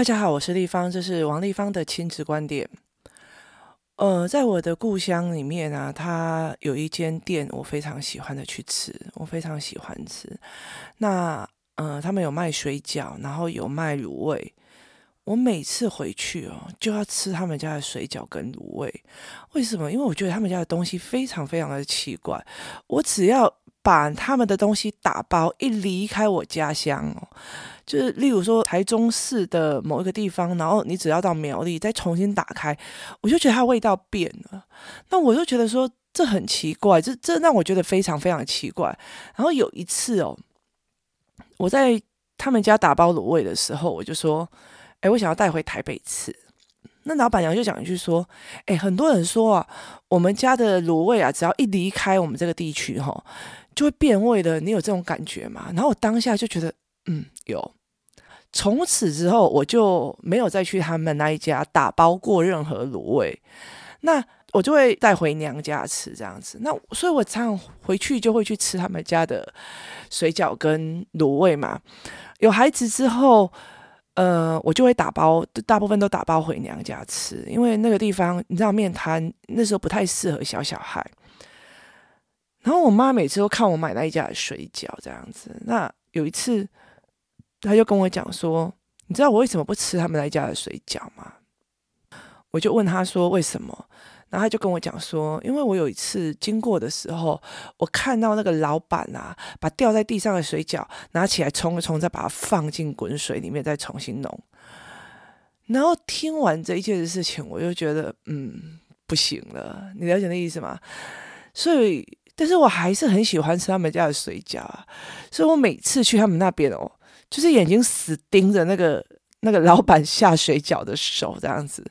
大家好，我是丽芳，这是王立芳的亲子观点。呃，在我的故乡里面啊，它有一间店，我非常喜欢的去吃，我非常喜欢吃。那呃，他们有卖水饺，然后有卖卤味。我每次回去哦，就要吃他们家的水饺跟卤味。为什么？因为我觉得他们家的东西非常非常的奇怪。我只要把他们的东西打包，一离开我家乡哦，就是例如说台中市的某一个地方，然后你只要到苗栗再重新打开，我就觉得它味道变了。那我就觉得说这很奇怪，这这让我觉得非常非常奇怪。然后有一次哦，我在他们家打包卤味的时候，我就说。哎，我想要带回台北吃。那老板娘就讲一句说：“哎，很多人说啊，我们家的卤味啊，只要一离开我们这个地区，哈，就会变味的。你有这种感觉吗？”然后我当下就觉得，嗯，有。从此之后，我就没有再去他们那一家打包过任何卤味。那我就会带回娘家吃这样子。那所以，我常常回去就会去吃他们家的水饺跟卤味嘛。有孩子之后。呃，我就会打包，大部分都打包回娘家吃，因为那个地方你知道，面摊那时候不太适合小小孩。然后我妈每次都看我买那一家的水饺这样子。那有一次，她就跟我讲说：“你知道我为什么不吃他们那一家的水饺吗？”我就问她说：“为什么？”然后她就跟我讲说，因为我有一次经过的时候，我看到那个老板啊，把掉在地上的水饺拿起来冲一冲，再把它放进滚水里面，再重新弄。然后听完这一切的事情，我就觉得，嗯，不行了。你了解那意思吗？所以，但是我还是很喜欢吃他们家的水饺啊。所以我每次去他们那边哦，就是眼睛死盯着那个。那个老板下水饺的手这样子，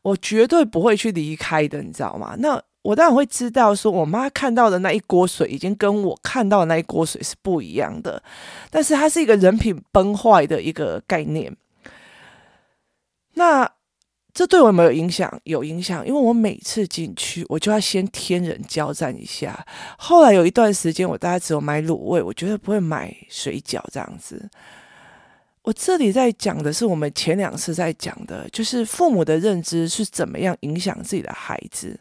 我绝对不会去离开的，你知道吗？那我当然会知道，说我妈看到的那一锅水已经跟我看到的那一锅水是不一样的，但是它是一个人品崩坏的一个概念。那这对我有没有影响？有影响，因为我每次进去，我就要先天人交战一下。后来有一段时间，我大概只有买卤味，我绝对不会买水饺这样子。我这里在讲的是我们前两次在讲的，就是父母的认知是怎么样影响自己的孩子。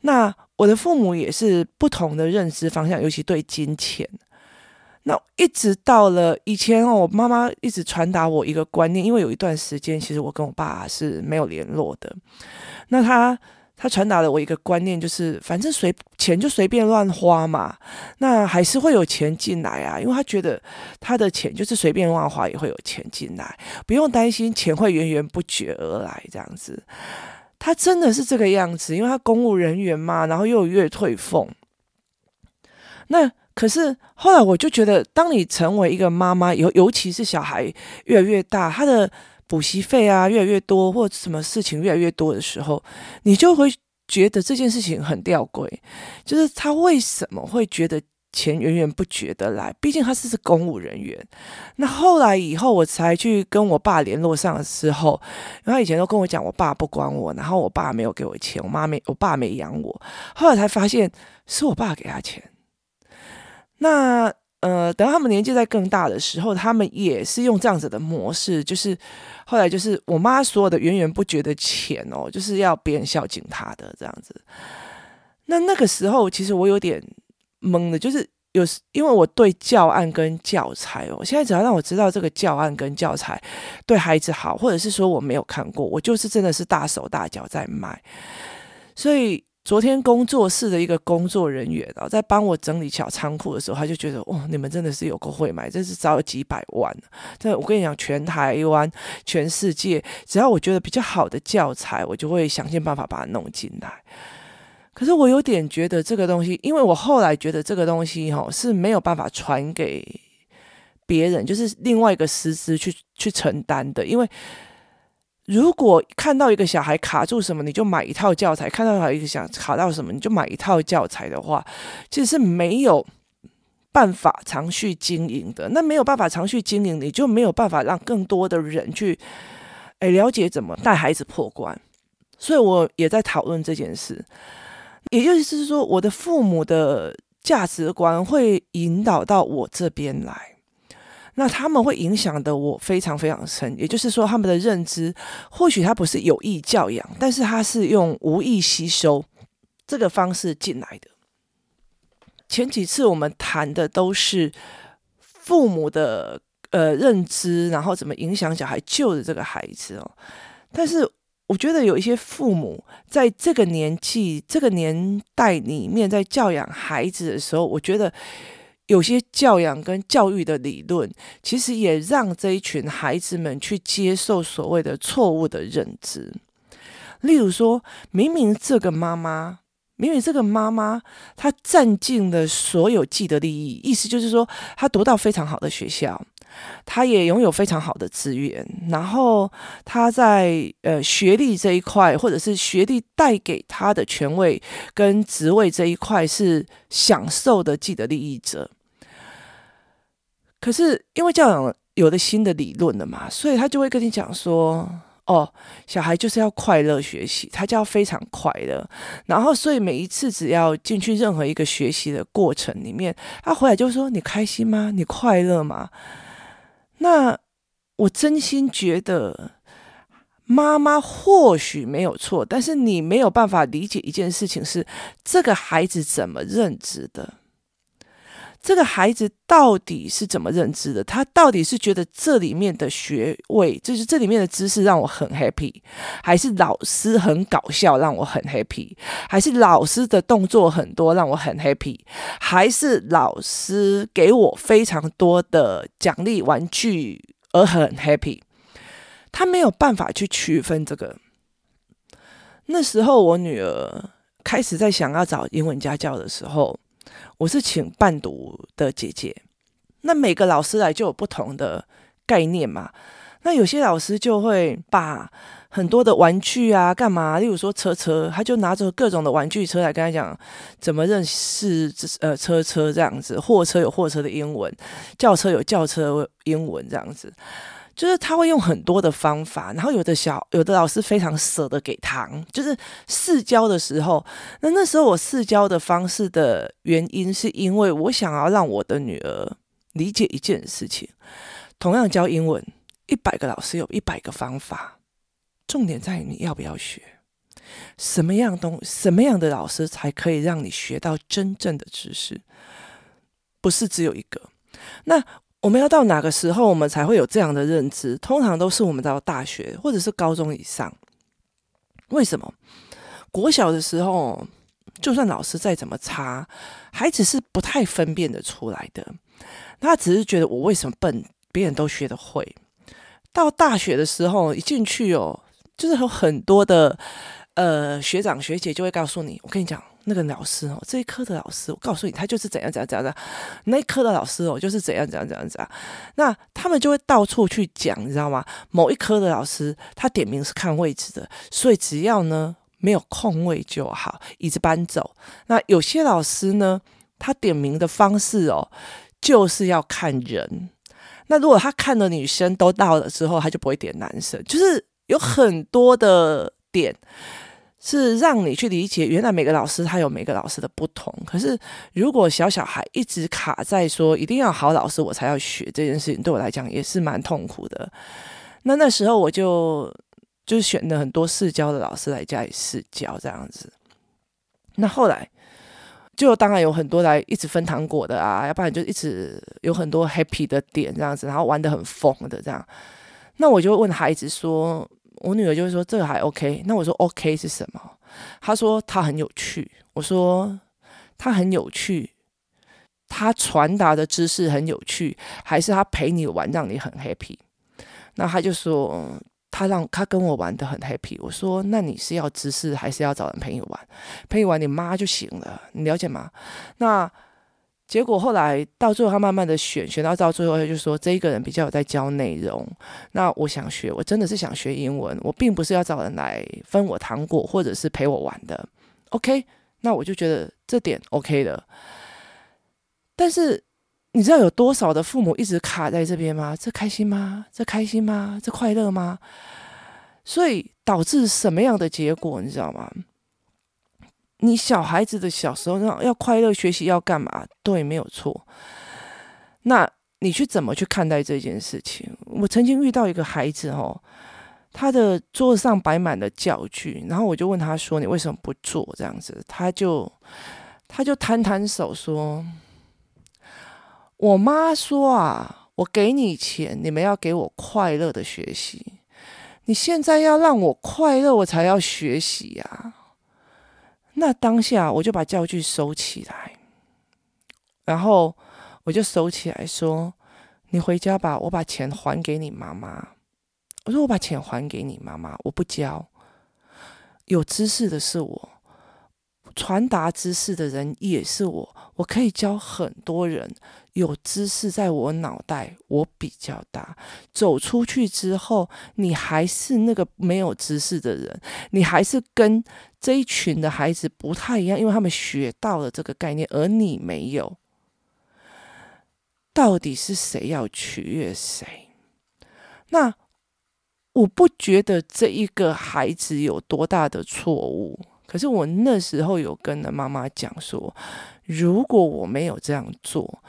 那我的父母也是不同的认知方向，尤其对金钱。那一直到了以前哦，我妈妈一直传达我一个观念，因为有一段时间其实我跟我爸是没有联络的。那他。他传达了我一个观念，就是反正随钱就随便乱花嘛，那还是会有钱进来啊。因为他觉得他的钱就是随便乱花也会有钱进来，不用担心钱会源源不绝而来这样子。他真的是这个样子，因为他公务人员嘛，然后又有月退俸。那可是后来我就觉得，当你成为一个妈妈，尤尤其是小孩越来越大，他的。补习费啊，越来越多，或什么事情越来越多的时候，你就会觉得这件事情很吊诡，就是他为什么会觉得钱源源不绝的来？毕竟他是是公务人员。那后来以后，我才去跟我爸联络上的时候，然后他以前都跟我讲，我爸不管我，然后我爸没有给我钱，我妈没，我爸没养我。后来才发现是我爸给他钱。那。呃，等他们年纪在更大的时候，他们也是用这样子的模式，就是后来就是我妈所有的源源不绝的钱哦，就是要别人孝敬她的这样子。那那个时候，其实我有点懵的，就是有时因为我对教案跟教材哦，现在只要让我知道这个教案跟教材对孩子好，或者是说我没有看过，我就是真的是大手大脚在买，所以。昨天工作室的一个工作人员啊，在帮我整理小仓库的时候，他就觉得哇，你们真的是有够会买，这是找了几百万。这我跟你讲，全台湾、全世界，只要我觉得比较好的教材，我就会想尽办法把它弄进来。可是我有点觉得这个东西，因为我后来觉得这个东西哈是没有办法传给别人，就是另外一个师资去去承担的，因为。如果看到一个小孩卡住什么，你就买一套教材；看到一个想卡到什么，你就买一套教材的话，其实是没有办法长续经营的。那没有办法长续经营，你就没有办法让更多的人去诶了解怎么带孩子破关。所以我也在讨论这件事，也就是说，我的父母的价值观会引导到我这边来。那他们会影响的我非常非常深。也就是说，他们的认知或许他不是有意教养，但是他是用无意吸收这个方式进来的。前几次我们谈的都是父母的呃认知，然后怎么影响小孩救的这个孩子哦。但是我觉得有一些父母在这个年纪、这个年代里面，在教养孩子的时候，我觉得有些教养跟教育的理论，其实也让这一群孩子们去接受所谓的错误的认知。例如说，明明这个妈妈。明明这个妈妈，她占尽了所有既得利益，意思就是说，她读到非常好的学校，她也拥有非常好的资源，然后她在呃学历这一块，或者是学历带给她的权位跟职位这一块，是享受的既得利益者。可是因为教养有了新的理论了嘛，所以他就会跟你讲说。哦，小孩就是要快乐学习，他就要非常快乐。然后，所以每一次只要进去任何一个学习的过程里面，他回来就说：“你开心吗？你快乐吗？”那我真心觉得，妈妈或许没有错，但是你没有办法理解一件事情是这个孩子怎么认知的。这个孩子到底是怎么认知的？他到底是觉得这里面的学位，就是这里面的知识让我很 happy，还是老师很搞笑让我很 happy，还是老师的动作很多让我很 happy，还是老师给我非常多的奖励玩具而很 happy？他没有办法去区分这个。那时候我女儿开始在想要找英文家教的时候。我是请伴读的姐姐，那每个老师来就有不同的概念嘛。那有些老师就会把很多的玩具啊干嘛，例如说车车，他就拿着各种的玩具车来跟他讲怎么认识呃车车这样子，货车有货车的英文，轿车有轿车英文这样子。就是他会用很多的方法，然后有的小有的老师非常舍得给糖，就是试教的时候，那那时候我试教的方式的原因，是因为我想要让我的女儿理解一件事情：同样教英文，一百个老师有一百个方法，重点在于你要不要学，什么样东什么样的老师才可以让你学到真正的知识，不是只有一个。那。我们要到哪个时候，我们才会有这样的认知？通常都是我们到大学或者是高中以上。为什么？国小的时候，就算老师再怎么差，孩子是不太分辨得出来的。他只是觉得我为什么笨，别人都学得会。到大学的时候，一进去哦，就是有很多的呃学长学姐就会告诉你，我跟你讲。那个老师哦，这一科的老师，我告诉你，他就是怎样怎样怎样的。那一科的老师哦，就是怎样怎样怎样怎样。那他们就会到处去讲，你知道吗？某一科的老师，他点名是看位置的，所以只要呢没有空位就好，椅子搬走。那有些老师呢，他点名的方式哦，就是要看人。那如果他看的女生都到了之后，他就不会点男生，就是有很多的点。是让你去理解，原来每个老师他有每个老师的不同。可是，如果小小孩一直卡在说一定要好老师我才要学这件事情，对我来讲也是蛮痛苦的。那那时候我就就是选了很多试教的老师来家里试教这样子。那后来就当然有很多来一直分糖果的啊，要不然就一直有很多 happy 的点这样子，然后玩得很疯的这样。那我就问孩子说。我女儿就会说这个还 OK，那我说 OK 是什么？她说她很有趣。我说她很有趣，她传达的知识很有趣，还是她陪你玩让你很 happy？那她就说她让她跟我玩得很 happy。我说那你是要知识还是要找人陪你玩？陪你玩你妈就行了，你了解吗？那。结果后来到最后，他慢慢的选，选到到最后，他就说这一个人比较有在教内容。那我想学，我真的是想学英文，我并不是要找人来分我糖果或者是陪我玩的。OK，那我就觉得这点 OK 的。但是你知道有多少的父母一直卡在这边吗？这开心吗？这开心吗？这快乐吗？所以导致什么样的结果？你知道吗？你小孩子的小时候，要要快乐学习要干嘛？对，没有错。那你去怎么去看待这件事情？我曾经遇到一个孩子哦，他的桌子上摆满了教具，然后我就问他说：“你为什么不做这样子？”他就他就摊摊手说：“我妈说啊，我给你钱，你们要给我快乐的学习。你现在要让我快乐，我才要学习呀。”那当下我就把教具收起来，然后我就收起来说：“你回家吧，我把钱还给你妈妈。”我说：“我把钱还给你妈妈，我不教。有知识的是我，传达知识的人也是我，我可以教很多人。”有知识在我脑袋，我比较大。走出去之后，你还是那个没有知识的人，你还是跟这一群的孩子不太一样，因为他们学到了这个概念，而你没有。到底是谁要取悦谁？那我不觉得这一个孩子有多大的错误，可是我那时候有跟了妈妈讲说，如果我没有这样做。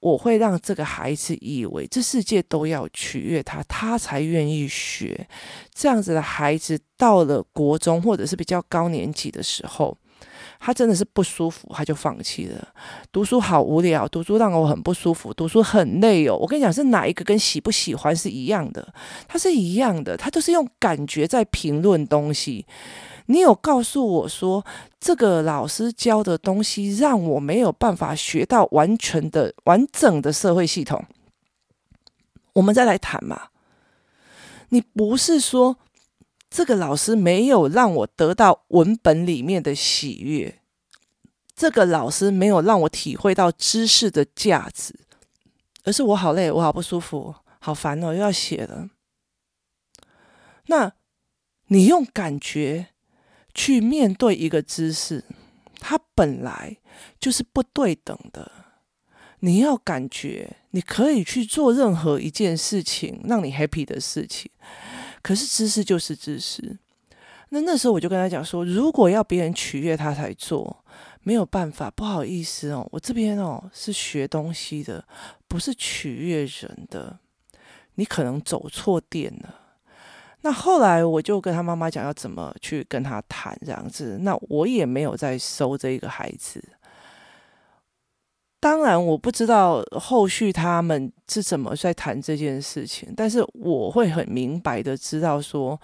我会让这个孩子以为这世界都要取悦他，他才愿意学。这样子的孩子到了国中或者是比较高年级的时候，他真的是不舒服，他就放弃了。读书好无聊，读书让我很不舒服，读书很累哦。我跟你讲，是哪一个跟喜不喜欢是一样的？他是一样的，他都是用感觉在评论东西。你有告诉我说，这个老师教的东西让我没有办法学到完全的、完整的社会系统。我们再来谈嘛。你不是说这个老师没有让我得到文本里面的喜悦，这个老师没有让我体会到知识的价值，而是我好累，我好不舒服，好烦哦，又要写了。那你用感觉。去面对一个知识，它本来就是不对等的。你要感觉你可以去做任何一件事情，让你 happy 的事情。可是知识就是知识。那那时候我就跟他讲说，如果要别人取悦他才做，没有办法，不好意思哦，我这边哦是学东西的，不是取悦人的。你可能走错店了。那后来我就跟他妈妈讲要怎么去跟他谈这样子，那我也没有再收这一个孩子。当然我不知道后续他们是怎么在谈这件事情，但是我会很明白的知道说，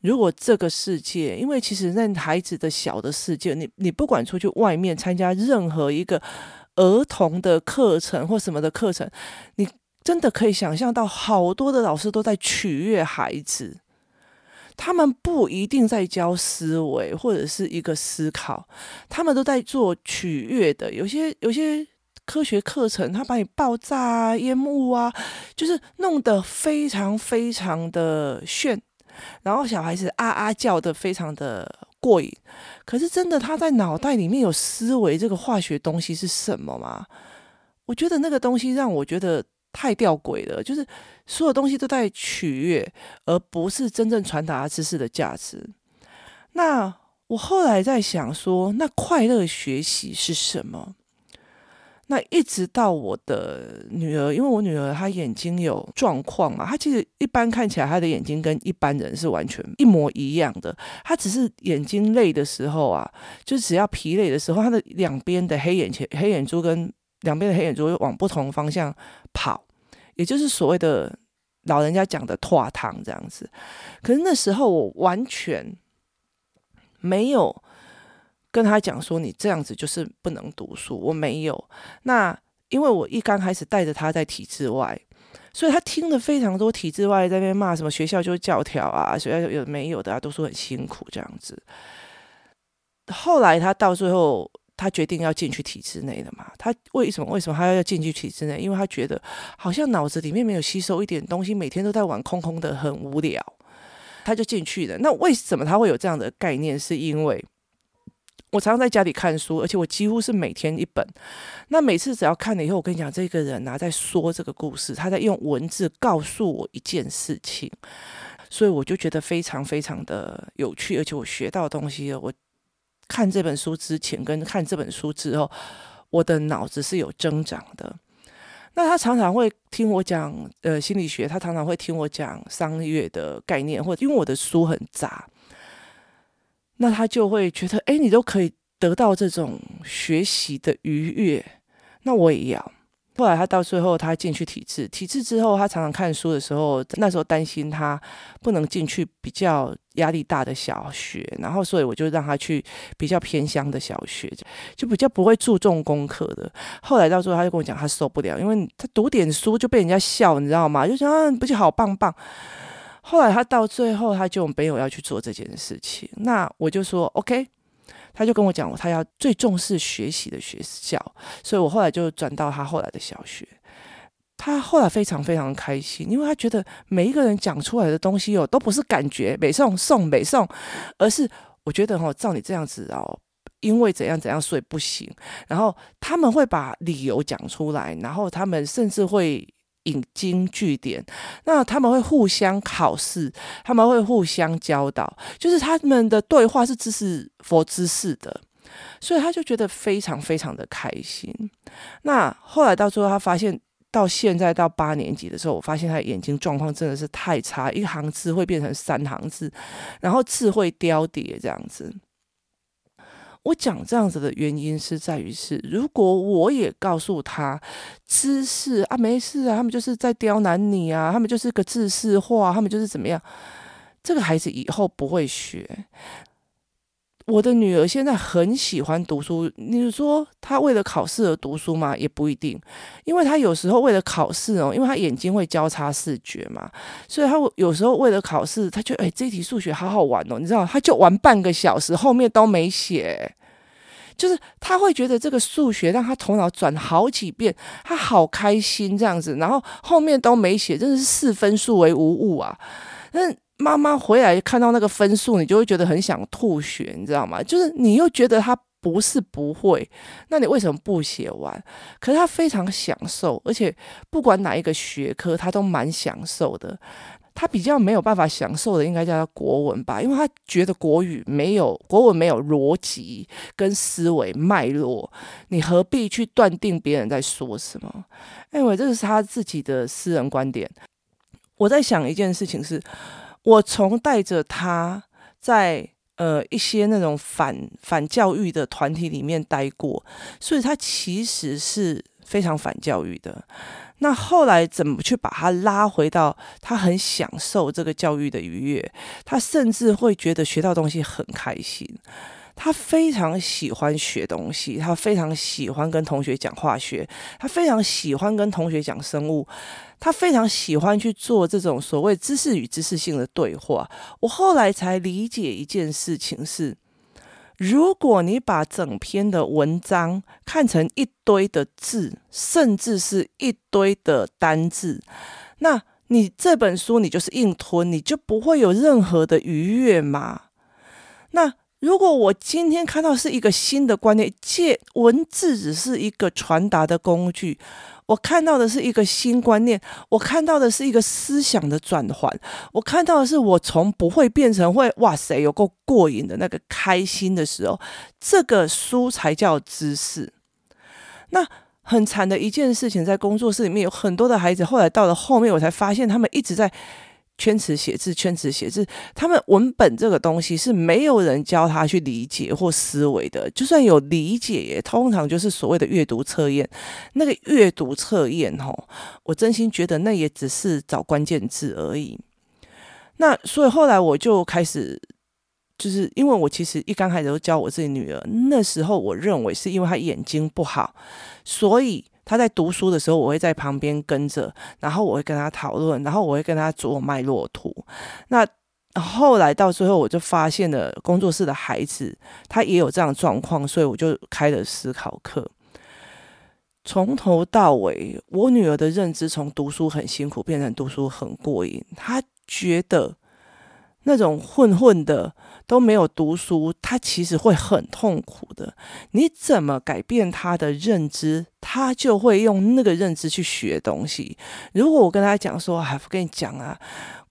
如果这个世界，因为其实那孩子的小的世界，你你不管出去外面参加任何一个儿童的课程或什么的课程，你真的可以想象到好多的老师都在取悦孩子。他们不一定在教思维或者是一个思考，他们都在做取悦的。有些有些科学课程，他把你爆炸啊、烟雾啊，就是弄得非常非常的炫，然后小孩子啊啊叫得非常的过瘾。可是真的，他在脑袋里面有思维这个化学东西是什么吗？我觉得那个东西让我觉得。太吊诡了，就是所有东西都在取悦，而不是真正传达知识的价值。那我后来在想说，那快乐学习是什么？那一直到我的女儿，因为我女儿她眼睛有状况嘛，她其实一般看起来她的眼睛跟一般人是完全一模一样的，她只是眼睛累的时候啊，就只要疲累的时候，她的两边的黑眼前黑眼珠跟两边的黑眼珠会往不同方向跑。也就是所谓的老人家讲的“脱糖”这样子，可是那时候我完全没有跟他讲说你这样子就是不能读书，我没有。那因为我一刚开始带着他在体制外，所以他听了非常多体制外在那边骂什么学校就是教条啊，学校有没有的啊，都说很辛苦这样子。后来他到最后。他决定要进去体制内的嘛？他为什么？为什么他要进去体制内？因为他觉得好像脑子里面没有吸收一点东西，每天都在玩空空的，很无聊。他就进去了。那为什么他会有这样的概念？是因为我常常在家里看书，而且我几乎是每天一本。那每次只要看了以后，我跟你讲，这个人啊在说这个故事，他在用文字告诉我一件事情，所以我就觉得非常非常的有趣，而且我学到东西了，我。看这本书之前跟看这本书之后，我的脑子是有增长的。那他常常会听我讲呃心理学，他常常会听我讲商业的概念，或者因为我的书很杂，那他就会觉得，哎，你都可以得到这种学习的愉悦，那我也要。后来他到最后，他进去体制，体制之后，他常常看书的时候，那时候担心他不能进去比较压力大的小学，然后所以我就让他去比较偏乡的小学，就比较不会注重功课的。后来到最后，他就跟我讲，他受不了，因为他读点书就被人家笑，你知道吗？就想啊，不就好棒棒。后来他到最后，他就没有要去做这件事情。那我就说，OK。他就跟我讲，他要最重视学习的学校，所以我后来就转到他后来的小学。他后来非常非常开心，因为他觉得每一个人讲出来的东西哦，都不是感觉北宋宋北宋，而是我觉得哦，照你这样子哦，因为怎样怎样所以不行。然后他们会把理由讲出来，然后他们甚至会。引经据典，那他们会互相考试，他们会互相教导，就是他们的对话是知识佛知识的，所以他就觉得非常非常的开心。那后来到最后，他发现到现在到八年级的时候，我发现他眼睛状况真的是太差，一行字会变成三行字，然后字会凋叠这样子。我讲这样子的原因是在于是，如果我也告诉他知识啊，没事啊，他们就是在刁难你啊，他们就是个知识化，他们就是怎么样，这个孩子以后不会学。我的女儿现在很喜欢读书，你说她为了考试而读书吗？也不一定，因为她有时候为了考试哦，因为她眼睛会交叉视觉嘛，所以她有时候为了考试，她就哎，这题数学好好玩哦，你知道，她就玩半个小时，后面都没写，就是她会觉得这个数学让她头脑转好几遍，她好开心这样子，然后后面都没写，真的是视分数为无物啊，嗯。妈妈回来看到那个分数，你就会觉得很想吐血，你知道吗？就是你又觉得他不是不会，那你为什么不写完？可是他非常享受，而且不管哪一个学科，他都蛮享受的。他比较没有办法享受的，应该叫他国文吧，因为他觉得国语没有国文没有逻辑跟思维脉络，你何必去断定别人在说什么？因为这是他自己的私人观点。我在想一件事情是。我从带着他在呃一些那种反反教育的团体里面待过，所以他其实是非常反教育的。那后来怎么去把他拉回到他很享受这个教育的愉悦？他甚至会觉得学到东西很开心。他非常喜欢学东西，他非常喜欢跟同学讲化学，他非常喜欢跟同学讲生物，他非常喜欢去做这种所谓知识与知识性的对话。我后来才理解一件事情是：如果你把整篇的文章看成一堆的字，甚至是一堆的单字，那你这本书你就是硬吞，你就不会有任何的愉悦嘛？那。如果我今天看到是一个新的观念，借文字只是一个传达的工具，我看到的是一个新观念，我看到的是一个思想的转换，我看到的是我从不会变成会，哇塞，有够过瘾的那个开心的时候，这个书才叫知识。那很惨的一件事情，在工作室里面有很多的孩子，后来到了后面，我才发现他们一直在。圈词写字，圈词写字，他们文本这个东西是没有人教他去理解或思维的。就算有理解，也通常就是所谓的阅读测验。那个阅读测验，吼，我真心觉得那也只是找关键字而已。那所以后来我就开始，就是因为我其实一刚开始都教我自己女儿，那时候我认为是因为她眼睛不好，所以。他在读书的时候，我会在旁边跟着，然后我会跟他讨论，然后我会跟他做脉络图。那后来到最后，我就发现了工作室的孩子他也有这样的状况，所以我就开了思考课。从头到尾，我女儿的认知从读书很辛苦变成读书很过瘾，她觉得那种混混的。都没有读书，他其实会很痛苦的。你怎么改变他的认知，他就会用那个认知去学东西。如果我跟他讲说：“哎，我跟你讲啊，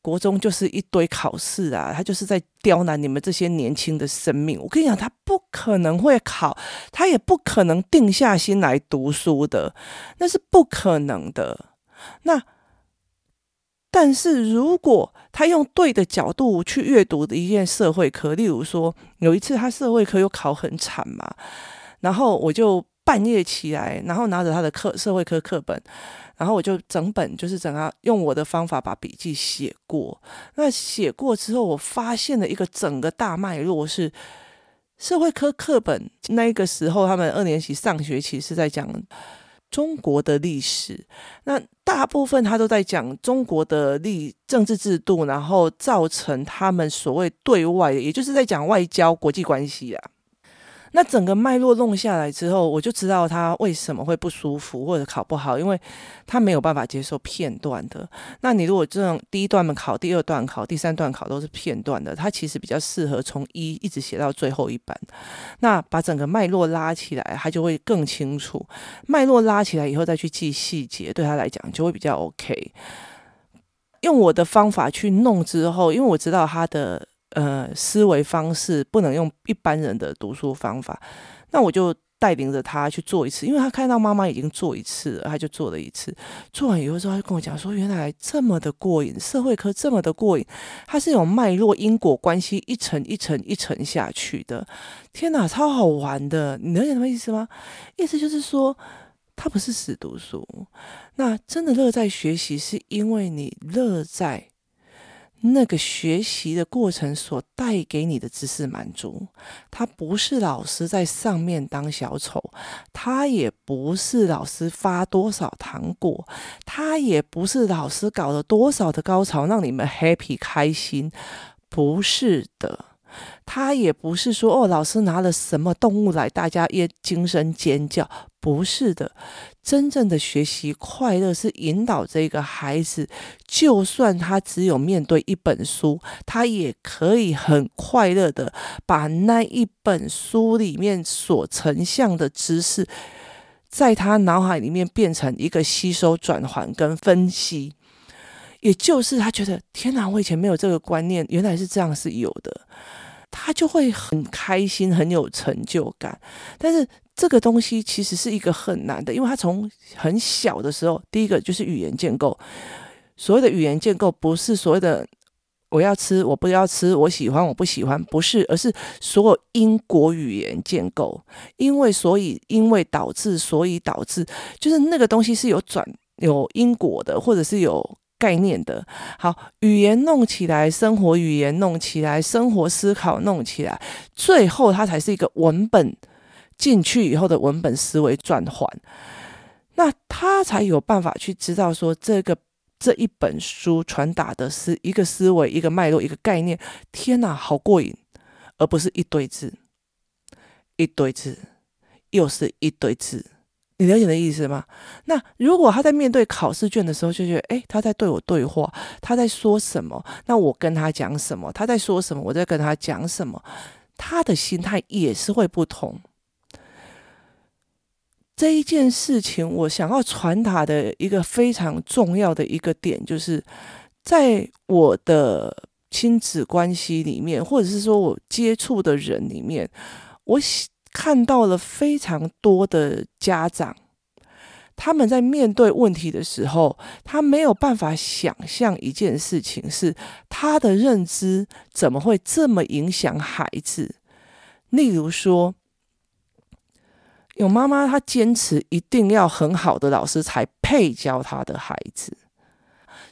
国中就是一堆考试啊，他就是在刁难你们这些年轻的生命。我跟你讲，他不可能会考，他也不可能定下心来读书的，那是不可能的。那但是如果他用对的角度去阅读的一件社会科，例如说有一次他社会科又考很惨嘛，然后我就半夜起来，然后拿着他的课社会科课本。然后我就整本就是整个用我的方法把笔记写过。那写过之后，我发现了一个整个大脉络是社会科课本。那个时候他们二年级上学期是在讲中国的历史，那大部分他都在讲中国的历政治制度，然后造成他们所谓对外，也就是在讲外交国际关系啊。那整个脉络弄下来之后，我就知道他为什么会不舒服或者考不好，因为他没有办法接受片段的。那你如果这种第一段考、第二段考、第三段考都是片段的，他其实比较适合从一一直写到最后一版。那把整个脉络拉起来，他就会更清楚。脉络拉起来以后再去记细节，对他来讲就会比较 OK。用我的方法去弄之后，因为我知道他的。呃，思维方式不能用一般人的读书方法，那我就带领着他去做一次，因为他看到妈妈已经做一次了，他就做了一次。做完以后之后，他就跟我讲说：“原来这么的过瘾，社会科这么的过瘾，它是有脉络、因果关系，一层一层一层下去的。天哪，超好玩的！你能懂什么意思吗？意思就是说，他不是死读书，那真的乐在学习，是因为你乐在。”那个学习的过程所带给你的知识满足，他不是老师在上面当小丑，他也不是老师发多少糖果，他也不是老师搞了多少的高潮让你们 happy 开心，不是的。他也不是说哦，老师拿了什么动物来，大家也惊声尖叫。不是的，真正的学习快乐是引导这个孩子，就算他只有面对一本书，他也可以很快乐的把那一本书里面所呈现的知识，在他脑海里面变成一个吸收、转换跟分析。也就是他觉得，天哪，我以前没有这个观念，原来是这样是有的。他就会很开心，很有成就感。但是这个东西其实是一个很难的，因为他从很小的时候，第一个就是语言建构。所谓的语言建构，不是所谓的我要吃，我不要吃，我喜欢，我不喜欢，不是，而是所有因果语言建构。因为所以，因为导致，所以导致，就是那个东西是有转有因果的，或者是有。概念的好，语言弄起来，生活语言弄起来，生活思考弄起来，最后它才是一个文本进去以后的文本思维转换，那他才有办法去知道说这个这一本书传达的是一个思维、一个脉络、一个概念。天哪，好过瘾，而不是一堆字，一堆字，又是一堆字。你了解的意思吗？那如果他在面对考试卷的时候，就觉得，诶，他在对我对话，他在说什么？那我跟他讲什么？他在说什么？我在跟他讲什么？他的心态也是会不同。这一件事情，我想要传达的一个非常重要的一个点，就是在我的亲子关系里面，或者是说我接触的人里面，我。看到了非常多的家长，他们在面对问题的时候，他没有办法想象一件事情是他的认知怎么会这么影响孩子。例如说，有妈妈她坚持一定要很好的老师才配教他的孩子。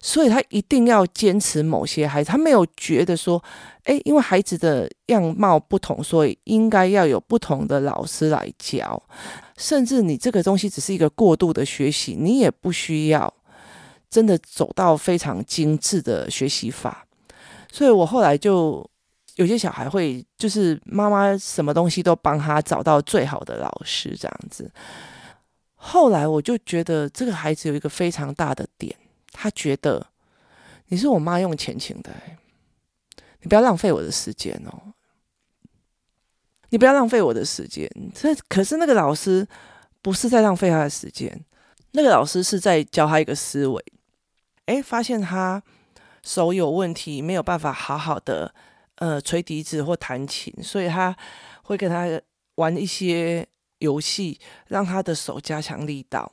所以他一定要坚持某些孩子，他没有觉得说，诶，因为孩子的样貌不同，所以应该要有不同的老师来教。甚至你这个东西只是一个过度的学习，你也不需要真的走到非常精致的学习法。所以我后来就有些小孩会，就是妈妈什么东西都帮他找到最好的老师这样子。后来我就觉得这个孩子有一个非常大的点。他觉得你是我妈用钱请的，你不要浪费我的时间哦！你不要浪费我的时间。这可是那个老师不是在浪费他的时间，那个老师是在教他一个思维。诶，发现他手有问题，没有办法好好的呃吹笛子或弹琴，所以他会跟他玩一些游戏，让他的手加强力道。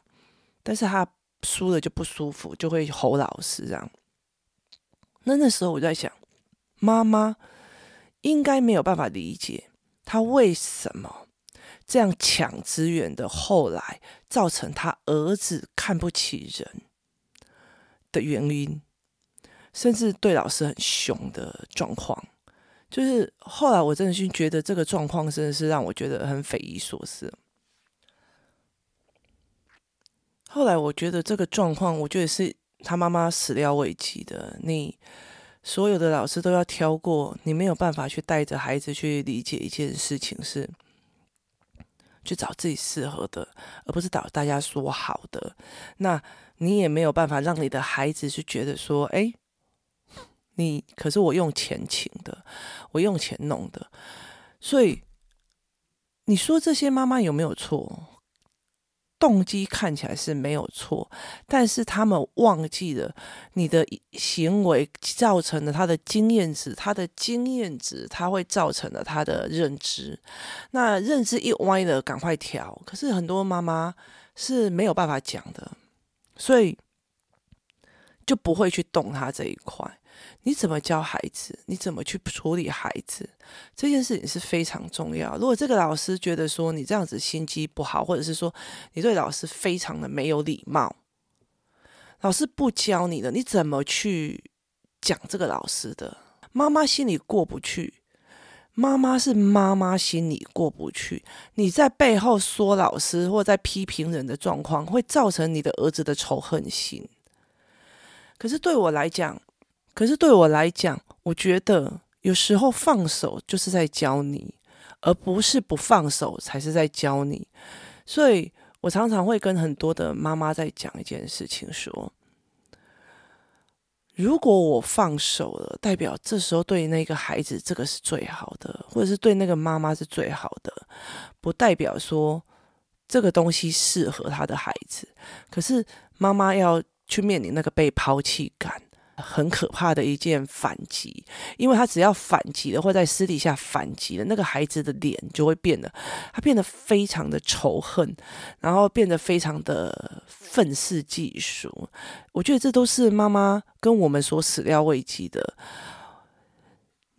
但是他输了就不舒服，就会吼老师这样。那那时候我在想，妈妈应该没有办法理解他为什么这样抢资源的，后来造成他儿子看不起人的原因，甚至对老师很凶的状况。就是后来我真的是觉得这个状况真的是让我觉得很匪夷所思。后来我觉得这个状况，我觉得是他妈妈始料未及的。你所有的老师都要挑过，你没有办法去带着孩子去理解一件事情，是去找自己适合的，而不是找大家说好的。那你也没有办法让你的孩子去觉得说，哎，你可是我用钱请的，我用钱弄的。所以你说这些妈妈有没有错？动机看起来是没有错，但是他们忘记了你的行为造成了他的经验值，他的经验值他会造成了他的认知，那认知一歪了，赶快调。可是很多妈妈是没有办法讲的，所以就不会去动他这一块。你怎么教孩子？你怎么去处理孩子？这件事情是非常重要。如果这个老师觉得说你这样子心机不好，或者是说你对老师非常的没有礼貌，老师不教你的，你怎么去讲这个老师的？妈妈心里过不去，妈妈是妈妈心里过不去。你在背后说老师或在批评人的状况，会造成你的儿子的仇恨心。可是对我来讲，可是对我来讲，我觉得有时候放手就是在教你，而不是不放手才是在教你。所以我常常会跟很多的妈妈在讲一件事情：说，如果我放手了，代表这时候对那个孩子这个是最好的，或者是对那个妈妈是最好的，不代表说这个东西适合他的孩子。可是妈妈要去面临那个被抛弃感。很可怕的一件反击，因为他只要反击了，或在私底下反击了，那个孩子的脸就会变得，他变得非常的仇恨，然后变得非常的愤世嫉俗。我觉得这都是妈妈跟我们所始料未及的。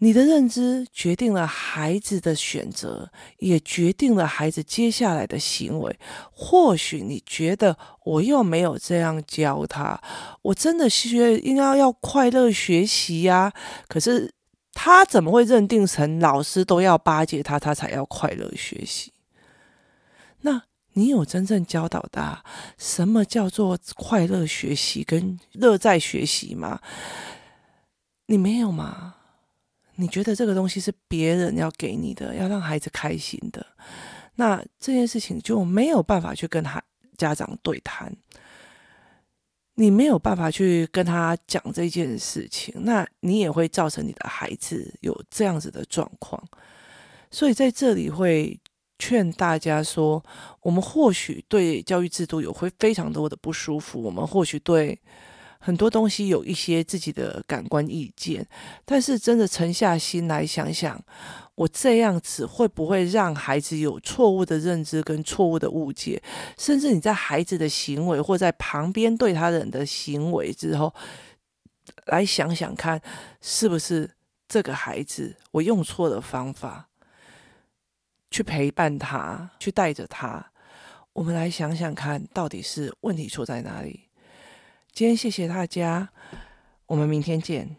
你的认知决定了孩子的选择，也决定了孩子接下来的行为。或许你觉得我又没有这样教他，我真的学应该要快乐学习呀。可是他怎么会认定成老师都要巴结他，他才要快乐学习？那你有真正教导他什么叫做快乐学习跟乐在学习吗？你没有吗？你觉得这个东西是别人要给你的，要让孩子开心的，那这件事情就没有办法去跟他家长对谈，你没有办法去跟他讲这件事情，那你也会造成你的孩子有这样子的状况。所以在这里会劝大家说，我们或许对教育制度有会非常多的不舒服，我们或许对。很多东西有一些自己的感官意见，但是真的沉下心来想想，我这样子会不会让孩子有错误的认知跟错误的误解？甚至你在孩子的行为或在旁边对他人的行为之后，来想想看，是不是这个孩子我用错了方法去陪伴他，去带着他？我们来想想看，到底是问题出在哪里？今天谢谢大家我们明天见。